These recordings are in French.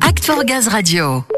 Act for Gaz Radio.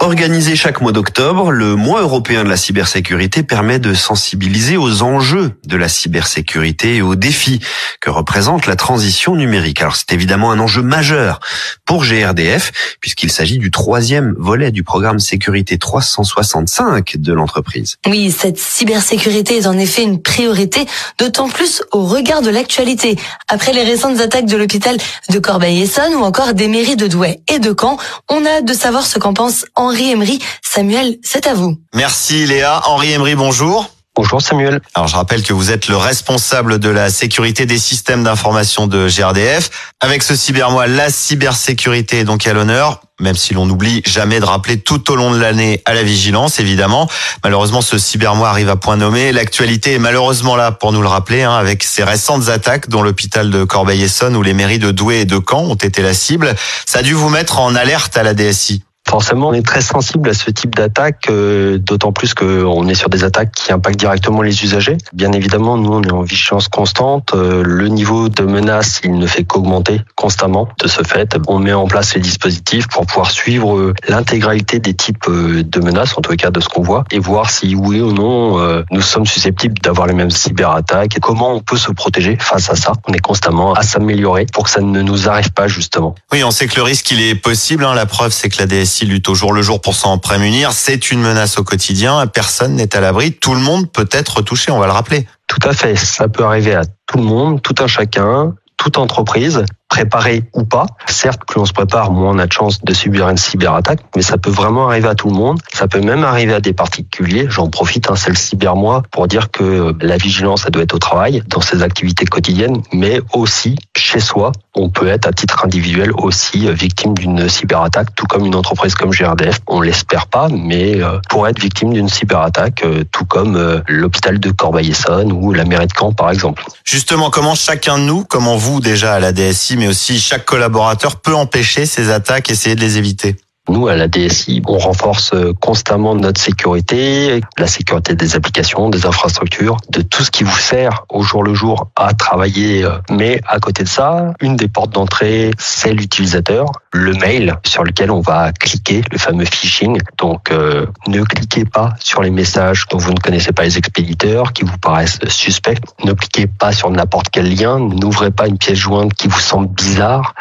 Organisé chaque mois d'octobre, le mois européen de la cybersécurité permet de sensibiliser aux enjeux de la cybersécurité et aux défis que représente la transition numérique. Alors c'est évidemment un enjeu majeur pour GRDF puisqu'il s'agit du troisième volet du programme sécurité 365 de l'entreprise. Oui, cette cybersécurité est en effet une priorité, d'autant plus au regard de l'actualité. Après les récentes attaques de l'hôpital de Corbeil-Essonne ou encore des mairies de Douai et de Caen, on a hâte de savoir ce qu'en pense Henri Emery. Samuel, c'est à vous. Merci Léa. Henri Emery, bonjour. Bonjour Samuel. Alors je rappelle que vous êtes le responsable de la sécurité des systèmes d'information de GRDF. Avec ce cybermois, la cybersécurité est donc à l'honneur, même si l'on n'oublie jamais de rappeler tout au long de l'année à la vigilance, évidemment. Malheureusement, ce cybermois arrive à point nommé. L'actualité est malheureusement là pour nous le rappeler, hein, avec ces récentes attaques dont l'hôpital de Corbeil-Essonne ou les mairies de Douai et de Caen ont été la cible. Ça a dû vous mettre en alerte à la DSI. Forcément, on est très sensible à ce type d'attaque, euh, d'autant plus qu'on est sur des attaques qui impactent directement les usagers. Bien évidemment, nous, on est en vigilance constante. Euh, le niveau de menace, il ne fait qu'augmenter constamment. De ce fait, on met en place les dispositifs pour pouvoir suivre euh, l'intégralité des types de menaces, en tout cas de ce qu'on voit, et voir si oui ou non nous sommes susceptibles d'avoir les mêmes cyberattaques et comment on peut se protéger face à ça. On est constamment à s'améliorer pour que ça ne nous arrive pas justement. Oui, on sait que le risque, il est possible. Hein. La preuve, c'est que la DSI lutte au jour le jour pour s'en prémunir. C'est une menace au quotidien. Personne n'est à l'abri. Tout le monde peut être touché, on va le rappeler. Tout à fait. Ça peut arriver à tout le monde, tout un chacun, toute entreprise préparé ou pas. Certes, plus on se prépare, moins on a de chances de subir une cyberattaque, mais ça peut vraiment arriver à tout le monde. Ça peut même arriver à des particuliers. J'en profite, hein, c'est le cybermois pour dire que la vigilance, ça doit être au travail, dans ses activités quotidiennes, mais aussi chez soi. On peut être à titre individuel aussi victime d'une cyberattaque, tout comme une entreprise comme GRDF. On l'espère pas, mais euh, pour être victime d'une cyberattaque, euh, tout comme euh, l'hôpital de Corbeil-Essonne ou la mairie de Caen, par exemple. Justement, comment chacun de nous, comment vous déjà à la DSI, mais aussi chaque collaborateur peut empêcher ces attaques, essayer de les éviter nous, à la DSI, on renforce euh, constamment notre sécurité, la sécurité des applications, des infrastructures, de tout ce qui vous sert au jour le jour à travailler. Euh, mais à côté de ça, une des portes d'entrée, c'est l'utilisateur, le mail sur lequel on va cliquer, le fameux phishing. Donc, euh, ne cliquez pas sur les messages dont vous ne connaissez pas les expéditeurs, qui vous paraissent suspects. Ne cliquez pas sur n'importe quel lien. N'ouvrez pas une pièce jointe qui vous semble bizarre.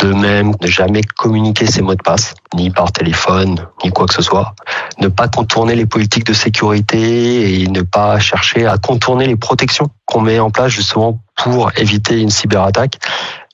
De même, ne jamais communiquer ses mots de passe, ni par téléphone, ni quoi que ce soit. Ne pas contourner les politiques de sécurité et ne pas chercher à contourner les protections qu'on met en place justement pour éviter une cyberattaque.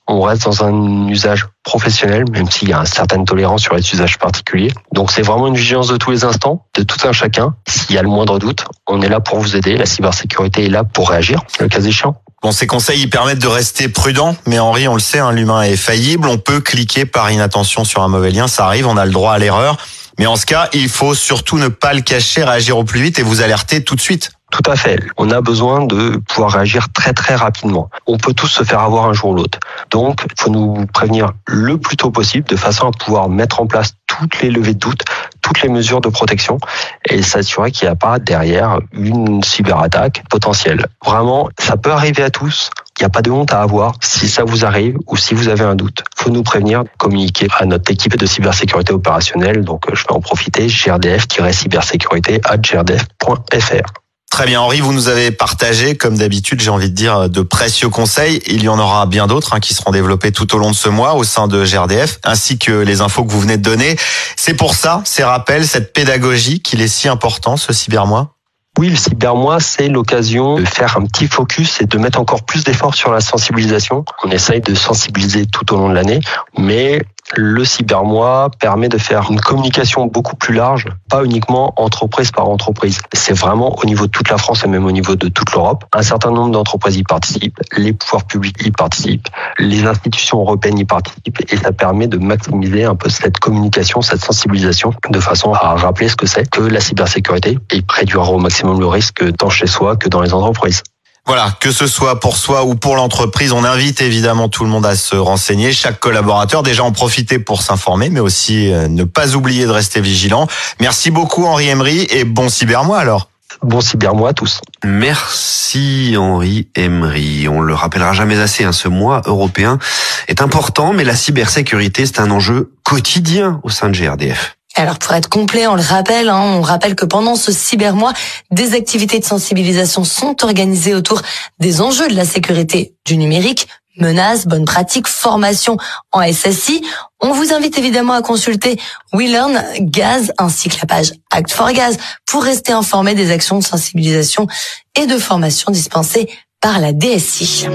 On reste dans un usage professionnel, même s'il y a une certaine tolérance sur les usages particuliers. Donc c'est vraiment une vigilance de tous les instants, de tout un chacun. S'il y a le moindre doute, on est là pour vous aider. La cybersécurité est là pour réagir, le cas échéant. Bon, ces conseils ils permettent de rester prudent, mais Henri, on le sait, hein, l'humain est faillible. On peut cliquer par inattention sur un mauvais lien, ça arrive, on a le droit à l'erreur. Mais en ce cas, il faut surtout ne pas le cacher, réagir au plus vite et vous alerter tout de suite. Tout à fait. On a besoin de pouvoir réagir très très rapidement. On peut tous se faire avoir un jour ou l'autre. Donc, il faut nous prévenir le plus tôt possible de façon à pouvoir mettre en place toutes les levées de doute, toutes les mesures de protection et s'assurer qu'il n'y a pas derrière une cyberattaque potentielle. Vraiment, ça peut arriver à tous. Il n'y a pas de honte à avoir si ça vous arrive ou si vous avez un doute. faut nous prévenir, communiquer à notre équipe de cybersécurité opérationnelle. Donc, je vais en profiter, grdf-cybersécurité à grdf.fr. Très bien, Henri, vous nous avez partagé, comme d'habitude, j'ai envie de dire, de précieux conseils. Il y en aura bien d'autres hein, qui seront développés tout au long de ce mois au sein de GRDF, ainsi que les infos que vous venez de donner. C'est pour ça, ces rappels, cette pédagogie qu'il est si important, ce cybermois? Oui, le cybermois, c'est l'occasion de faire un petit focus et de mettre encore plus d'efforts sur la sensibilisation. On essaye de sensibiliser tout au long de l'année, mais le cybermois permet de faire une communication beaucoup plus large, pas uniquement entreprise par entreprise. C'est vraiment au niveau de toute la France et même au niveau de toute l'Europe. Un certain nombre d'entreprises y participent, les pouvoirs publics y participent, les institutions européennes y participent et ça permet de maximiser un peu cette communication, cette sensibilisation de façon à rappeler ce que c'est que la cybersécurité et réduire au maximum le risque tant chez soi que dans les entreprises. Voilà, que ce soit pour soi ou pour l'entreprise, on invite évidemment tout le monde à se renseigner, chaque collaborateur déjà en profiter pour s'informer, mais aussi euh, ne pas oublier de rester vigilant. Merci beaucoup Henri Emery et bon cybermois alors. Bon cybermois à tous. Merci Henri Emery. On le rappellera jamais assez, hein, ce mois européen est important, mais la cybersécurité, c'est un enjeu quotidien au sein de GRDF. Alors pour être complet, on le rappelle, hein, on rappelle que pendant ce cybermois, des activités de sensibilisation sont organisées autour des enjeux de la sécurité du numérique, menaces, bonnes pratiques, formation en SSI. On vous invite évidemment à consulter WeLearn Gaz ainsi que la page Act for Gaz pour rester informé des actions de sensibilisation et de formation dispensées par la DSI.